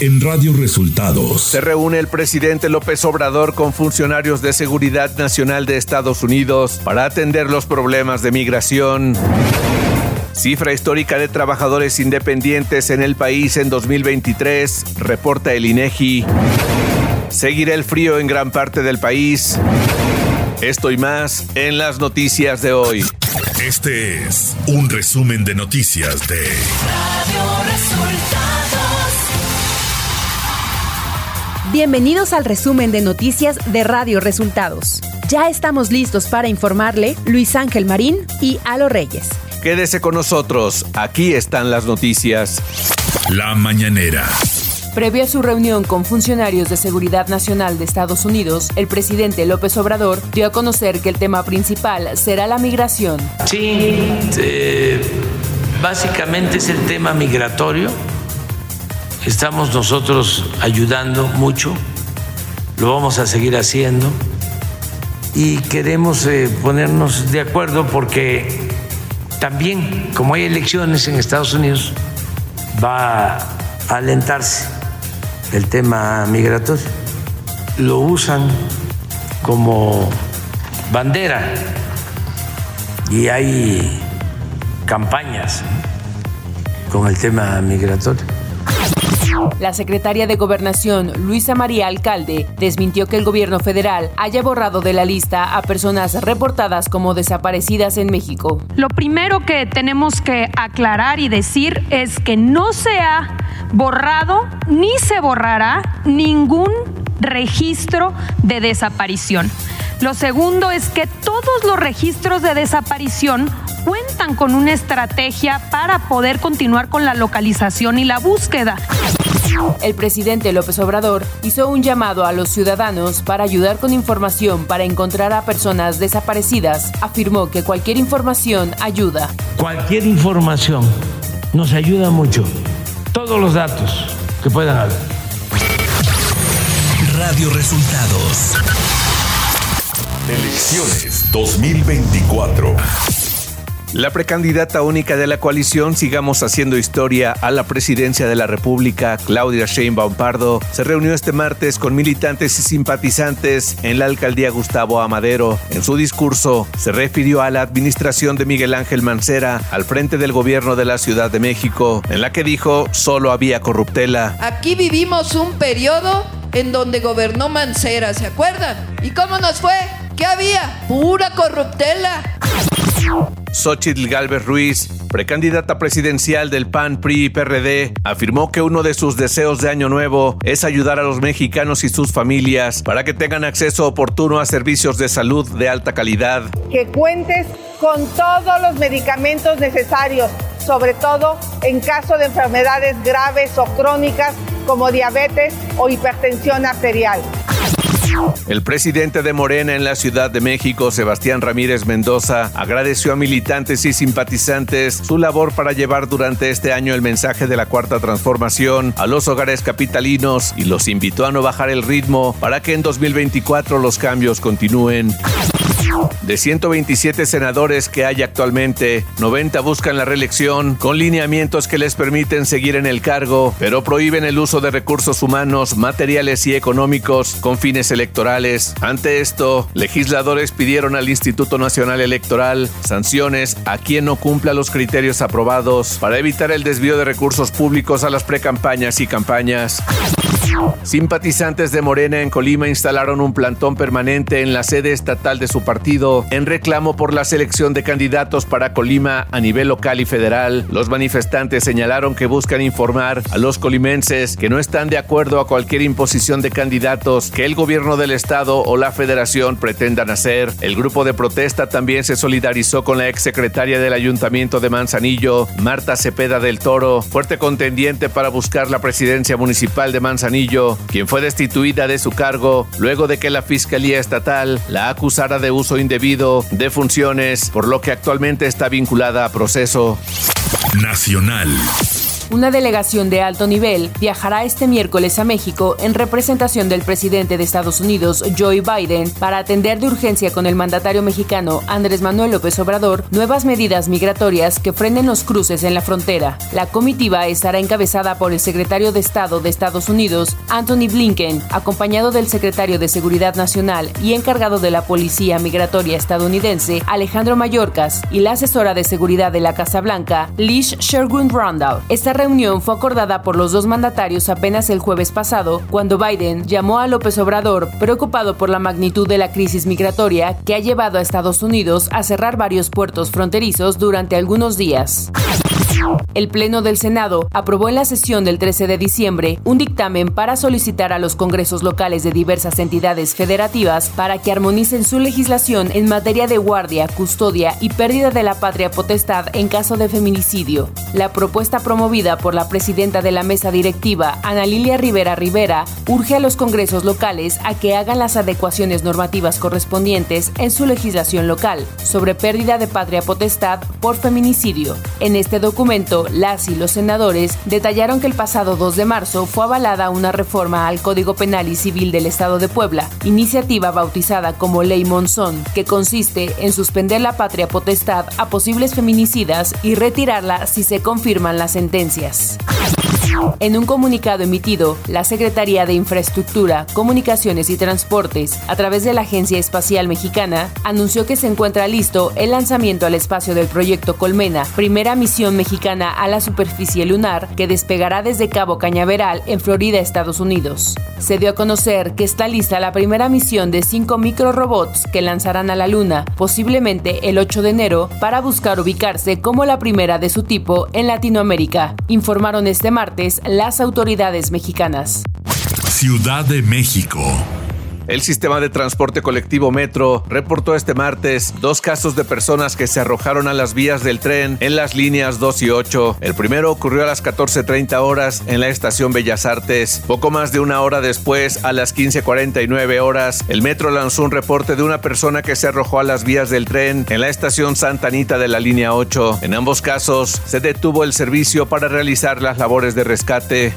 en Radio Resultados. Se reúne el presidente López Obrador con funcionarios de Seguridad Nacional de Estados Unidos para atender los problemas de migración. Cifra histórica de trabajadores independientes en el país en 2023, reporta el INEGI. Seguirá el frío en gran parte del país. Esto y más en las noticias de hoy. Este es un resumen de noticias de Radio Resultados. Bienvenidos al resumen de noticias de Radio Resultados. Ya estamos listos para informarle Luis Ángel Marín y Alo Reyes. Quédese con nosotros, aquí están las noticias. La mañanera. Previo a su reunión con funcionarios de Seguridad Nacional de Estados Unidos, el presidente López Obrador dio a conocer que el tema principal será la migración. Sí, eh, básicamente es el tema migratorio. Estamos nosotros ayudando mucho, lo vamos a seguir haciendo y queremos eh, ponernos de acuerdo porque también, como hay elecciones en Estados Unidos, va a alentarse el tema migratorio. Lo usan como bandera y hay campañas con el tema migratorio. La secretaria de Gobernación, Luisa María Alcalde, desmintió que el gobierno federal haya borrado de la lista a personas reportadas como desaparecidas en México. Lo primero que tenemos que aclarar y decir es que no se ha borrado ni se borrará ningún registro de desaparición. Lo segundo es que todos los registros de desaparición cuentan con una estrategia para poder continuar con la localización y la búsqueda. El presidente López Obrador hizo un llamado a los ciudadanos para ayudar con información para encontrar a personas desaparecidas. Afirmó que cualquier información ayuda. Cualquier información nos ayuda mucho. Todos los datos que puedan haber. Radio Resultados. Elecciones 2024. La precandidata única de la coalición Sigamos Haciendo Historia a la presidencia de la República, Claudia Sheinbaum Pardo, se reunió este martes con militantes y simpatizantes en la alcaldía Gustavo Amadero. En su discurso, se refirió a la administración de Miguel Ángel Mancera al frente del gobierno de la Ciudad de México, en la que dijo solo había corruptela. Aquí vivimos un periodo en donde gobernó Mancera, ¿se acuerdan? ¿Y cómo nos fue? ¿Qué había? Pura corruptela. Xochitl Galvez Ruiz, precandidata presidencial del PAN, PRI y PRD, afirmó que uno de sus deseos de año nuevo es ayudar a los mexicanos y sus familias para que tengan acceso oportuno a servicios de salud de alta calidad. Que cuentes con todos los medicamentos necesarios, sobre todo en caso de enfermedades graves o crónicas como diabetes o hipertensión arterial. El presidente de Morena en la Ciudad de México, Sebastián Ramírez Mendoza, agradeció a militantes y simpatizantes su labor para llevar durante este año el mensaje de la Cuarta Transformación a los hogares capitalinos y los invitó a no bajar el ritmo para que en 2024 los cambios continúen. De 127 senadores que hay actualmente, 90 buscan la reelección con lineamientos que les permiten seguir en el cargo, pero prohíben el uso de recursos humanos, materiales y económicos con fines electorales. Ante esto, legisladores pidieron al Instituto Nacional Electoral sanciones a quien no cumpla los criterios aprobados para evitar el desvío de recursos públicos a las precampañas y campañas. Simpatizantes de Morena en Colima instalaron un plantón permanente en la sede estatal de su partido en reclamo por la selección de candidatos para Colima a nivel local y federal. Los manifestantes señalaron que buscan informar a los colimenses que no están de acuerdo a cualquier imposición de candidatos que el gobierno del estado o la federación pretendan hacer. El grupo de protesta también se solidarizó con la exsecretaria del ayuntamiento de Manzanillo, Marta Cepeda del Toro, fuerte contendiente para buscar la presidencia municipal de Manzanillo, quien fue destituida de su cargo luego de que la Fiscalía Estatal la acusara de uso indebido de funciones, por lo que actualmente está vinculada a proceso. Nacional. Una delegación de alto nivel viajará este miércoles a México en representación del presidente de Estados Unidos, Joe Biden, para atender de urgencia con el mandatario mexicano Andrés Manuel López Obrador nuevas medidas migratorias que frenen los cruces en la frontera. La comitiva estará encabezada por el secretario de Estado de Estados Unidos, Anthony Blinken, acompañado del secretario de Seguridad Nacional y encargado de la Policía Migratoria estadounidense, Alejandro Mayorkas, y la asesora de seguridad de la Casa Blanca, Lish Sherwin Randall. Esta reunión fue acordada por los dos mandatarios apenas el jueves pasado, cuando Biden llamó a López Obrador preocupado por la magnitud de la crisis migratoria que ha llevado a Estados Unidos a cerrar varios puertos fronterizos durante algunos días. El Pleno del Senado aprobó en la sesión del 13 de diciembre un dictamen para solicitar a los congresos locales de diversas entidades federativas para que armonicen su legislación en materia de guardia, custodia y pérdida de la patria potestad en caso de feminicidio. La propuesta promovida por la presidenta de la mesa directiva, Ana Lilia Rivera Rivera, urge a los congresos locales a que hagan las adecuaciones normativas correspondientes en su legislación local sobre pérdida de patria potestad por feminicidio. En este documento las y los senadores detallaron que el pasado 2 de marzo fue avalada una reforma al Código Penal y Civil del Estado de Puebla, iniciativa bautizada como Ley Monzón, que consiste en suspender la patria potestad a posibles feminicidas y retirarla si se confirman las sentencias. En un comunicado emitido, la Secretaría de Infraestructura, Comunicaciones y Transportes, a través de la Agencia Espacial Mexicana, anunció que se encuentra listo el lanzamiento al espacio del proyecto Colmena, primera misión mexicana a la superficie lunar que despegará desde Cabo Cañaveral en Florida, Estados Unidos. Se dio a conocer que está lista la primera misión de cinco microrobots que lanzarán a la Luna, posiblemente el 8 de enero, para buscar ubicarse como la primera de su tipo en Latinoamérica, informaron este martes las autoridades mexicanas. Ciudad de México. El sistema de transporte colectivo Metro reportó este martes dos casos de personas que se arrojaron a las vías del tren en las líneas 2 y 8. El primero ocurrió a las 14.30 horas en la estación Bellas Artes. Poco más de una hora después, a las 15.49 horas, el Metro lanzó un reporte de una persona que se arrojó a las vías del tren en la estación Santa Anita de la línea 8. En ambos casos, se detuvo el servicio para realizar las labores de rescate.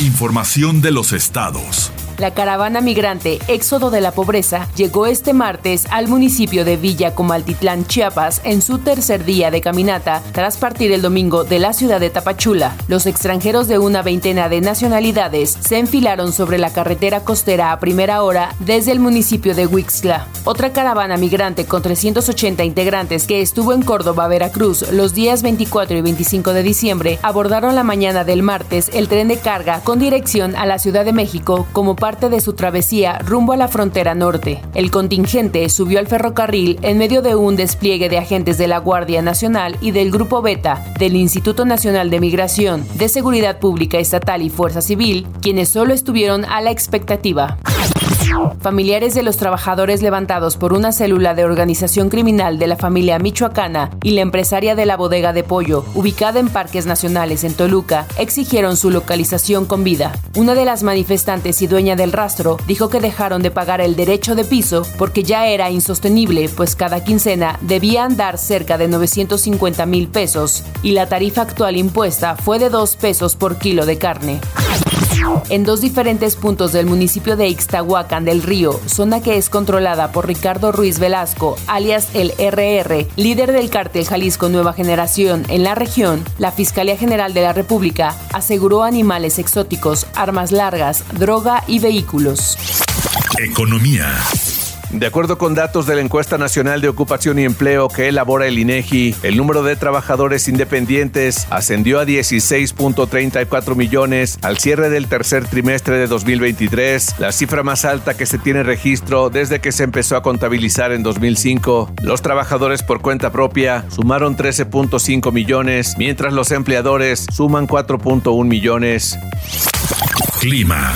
Información de los estados. La caravana migrante Éxodo de la Pobreza llegó este martes al municipio de Villa Comaltitlán, Chiapas, en su tercer día de caminata, tras partir el domingo de la ciudad de Tapachula. Los extranjeros de una veintena de nacionalidades se enfilaron sobre la carretera costera a primera hora desde el municipio de Huixla. Otra caravana migrante con 380 integrantes que estuvo en Córdoba, Veracruz, los días 24 y 25 de diciembre, abordaron la mañana del martes el tren de carga con dirección a la Ciudad de México como parte de su travesía rumbo a la frontera norte. El contingente subió al ferrocarril en medio de un despliegue de agentes de la Guardia Nacional y del Grupo Beta del Instituto Nacional de Migración, de Seguridad Pública Estatal y Fuerza Civil, quienes solo estuvieron a la expectativa. Familiares de los trabajadores levantados por una célula de organización criminal de la familia michoacana y la empresaria de la bodega de pollo, ubicada en Parques Nacionales en Toluca, exigieron su localización con vida. Una de las manifestantes y dueña del rastro dijo que dejaron de pagar el derecho de piso porque ya era insostenible, pues cada quincena debían dar cerca de 950 mil pesos y la tarifa actual impuesta fue de 2 pesos por kilo de carne. En dos diferentes puntos del municipio de Ixtahuacán del Río, zona que es controlada por Ricardo Ruiz Velasco, alias el RR, líder del cártel Jalisco Nueva Generación en la región, la Fiscalía General de la República aseguró animales exóticos, armas largas, droga y vehículos. Economía. De acuerdo con datos de la encuesta nacional de ocupación y empleo que elabora el INEGI, el número de trabajadores independientes ascendió a 16.34 millones al cierre del tercer trimestre de 2023, la cifra más alta que se tiene registro desde que se empezó a contabilizar en 2005. Los trabajadores por cuenta propia sumaron 13.5 millones, mientras los empleadores suman 4.1 millones. Clima.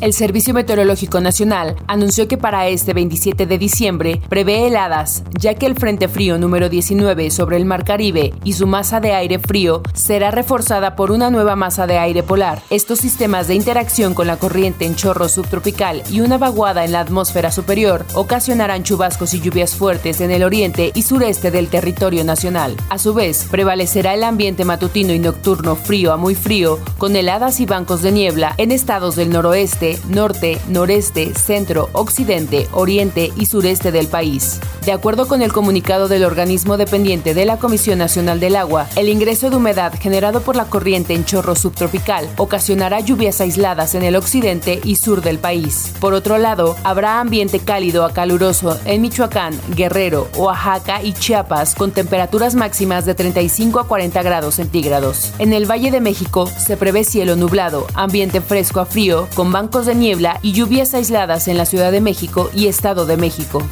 El Servicio Meteorológico Nacional anunció que para este 27 de diciembre prevé heladas, ya que el Frente Frío número 19 sobre el Mar Caribe y su masa de aire frío será reforzada por una nueva masa de aire polar. Estos sistemas de interacción con la corriente en chorro subtropical y una vaguada en la atmósfera superior ocasionarán chubascos y lluvias fuertes en el oriente y sureste del territorio nacional. A su vez, prevalecerá el ambiente matutino y nocturno frío a muy frío, con heladas y bancos de niebla en estados del noroeste, norte, noreste, centro, occidente, oriente y sureste del país. De acuerdo con el comunicado del organismo dependiente de la Comisión Nacional del Agua, el ingreso de humedad generado por la corriente en chorro subtropical ocasionará lluvias aisladas en el occidente y sur del país. Por otro lado, habrá ambiente cálido a caluroso en Michoacán, Guerrero, Oaxaca y Chiapas, con temperaturas máximas de 35 a 40 grados centígrados. En el Valle de México se prevé cielo nublado, ambiente fresco a frío, con bancos de niebla y lluvias aisladas en la Ciudad de México y Estado de México.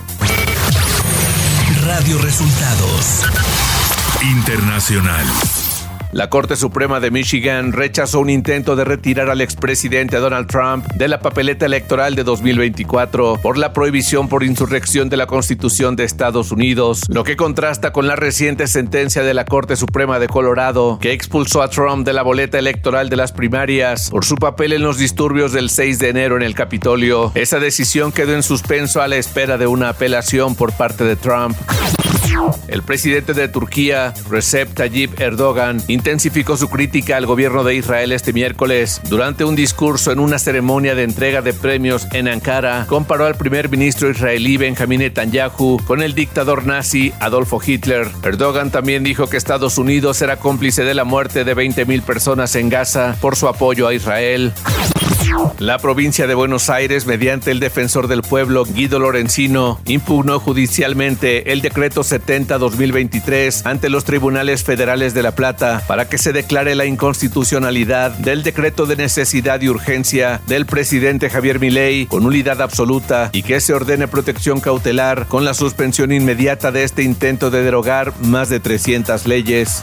Radio Resultados Internacional. La Corte Suprema de Michigan rechazó un intento de retirar al expresidente Donald Trump de la papeleta electoral de 2024 por la prohibición por insurrección de la Constitución de Estados Unidos, lo que contrasta con la reciente sentencia de la Corte Suprema de Colorado que expulsó a Trump de la boleta electoral de las primarias por su papel en los disturbios del 6 de enero en el Capitolio. Esa decisión quedó en suspenso a la espera de una apelación por parte de Trump. El presidente de Turquía, Recep Tayyip Erdogan, intensificó su crítica al gobierno de Israel este miércoles. Durante un discurso en una ceremonia de entrega de premios en Ankara, comparó al primer ministro israelí Benjamin Netanyahu con el dictador nazi Adolfo Hitler. Erdogan también dijo que Estados Unidos era cómplice de la muerte de 20.000 personas en Gaza por su apoyo a Israel. La provincia de Buenos Aires, mediante el defensor del pueblo Guido Lorenzino, impugnó judicialmente el decreto 70-2023 ante los tribunales federales de La Plata para que se declare la inconstitucionalidad del decreto de necesidad y urgencia del presidente Javier Milei con nulidad absoluta y que se ordene protección cautelar con la suspensión inmediata de este intento de derogar más de 300 leyes.